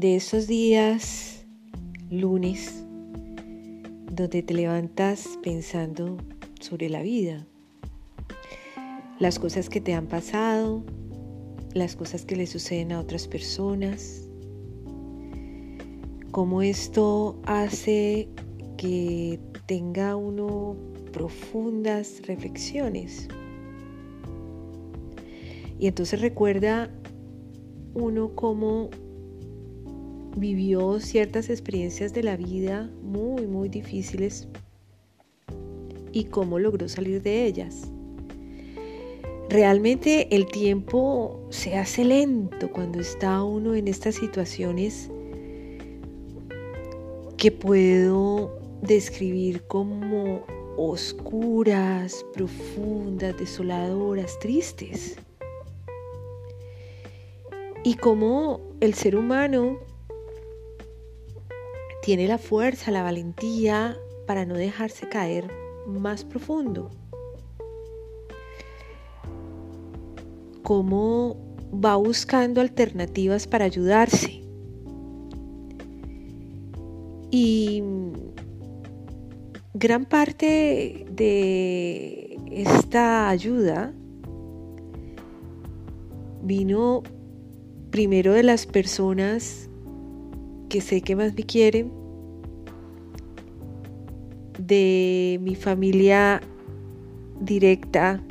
de esos días lunes donde te levantas pensando sobre la vida, las cosas que te han pasado, las cosas que le suceden a otras personas, cómo esto hace que tenga uno profundas reflexiones. Y entonces recuerda uno cómo vivió ciertas experiencias de la vida muy, muy difíciles y cómo logró salir de ellas. Realmente el tiempo se hace lento cuando está uno en estas situaciones que puedo describir como oscuras, profundas, desoladoras, tristes. Y como el ser humano tiene la fuerza, la valentía para no dejarse caer más profundo. Cómo va buscando alternativas para ayudarse. Y gran parte de esta ayuda vino primero de las personas que sé que más me quieren, de mi familia directa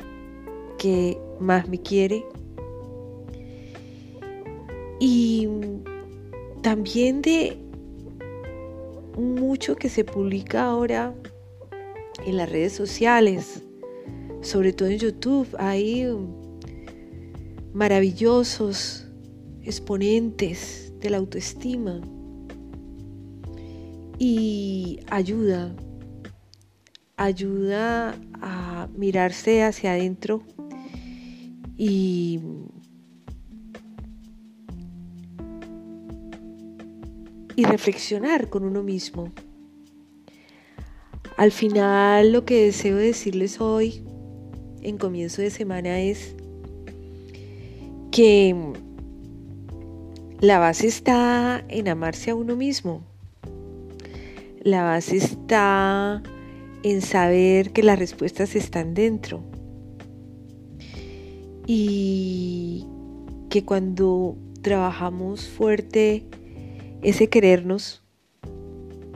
que más me quiere. Y también de mucho que se publica ahora en las redes sociales, sobre todo en YouTube, hay maravillosos exponentes de la autoestima y ayuda, ayuda a mirarse hacia adentro y y reflexionar con uno mismo. Al final lo que deseo decirles hoy en comienzo de semana es que la base está en amarse a uno mismo, la base está en saber que las respuestas están dentro. Y que cuando trabajamos fuerte ese querernos,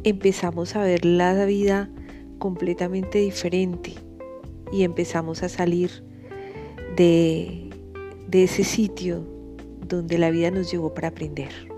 empezamos a ver la vida completamente diferente y empezamos a salir de, ese sitio donde la vida nos llevó para aprender.